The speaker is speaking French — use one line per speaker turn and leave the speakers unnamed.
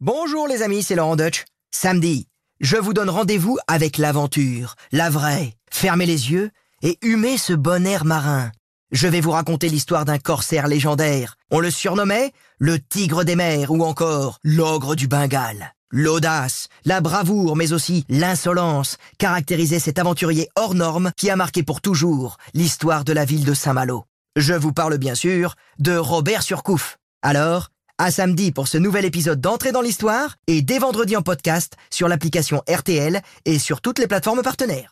Bonjour les amis, c'est Laurent Deutsch. Samedi, je vous donne rendez-vous avec l'aventure, la vraie. Fermez les yeux et humez ce bon air marin. Je vais vous raconter l'histoire d'un corsaire légendaire. On le surnommait le tigre des mers ou encore l'ogre du Bengale. L'audace, la bravoure, mais aussi l'insolence caractérisaient cet aventurier hors norme qui a marqué pour toujours l'histoire de la ville de Saint-Malo. Je vous parle bien sûr de Robert Surcouf. Alors, à samedi pour ce nouvel épisode d'Entrée dans l'Histoire et dès vendredi en podcast sur l'application RTL et sur toutes les plateformes partenaires.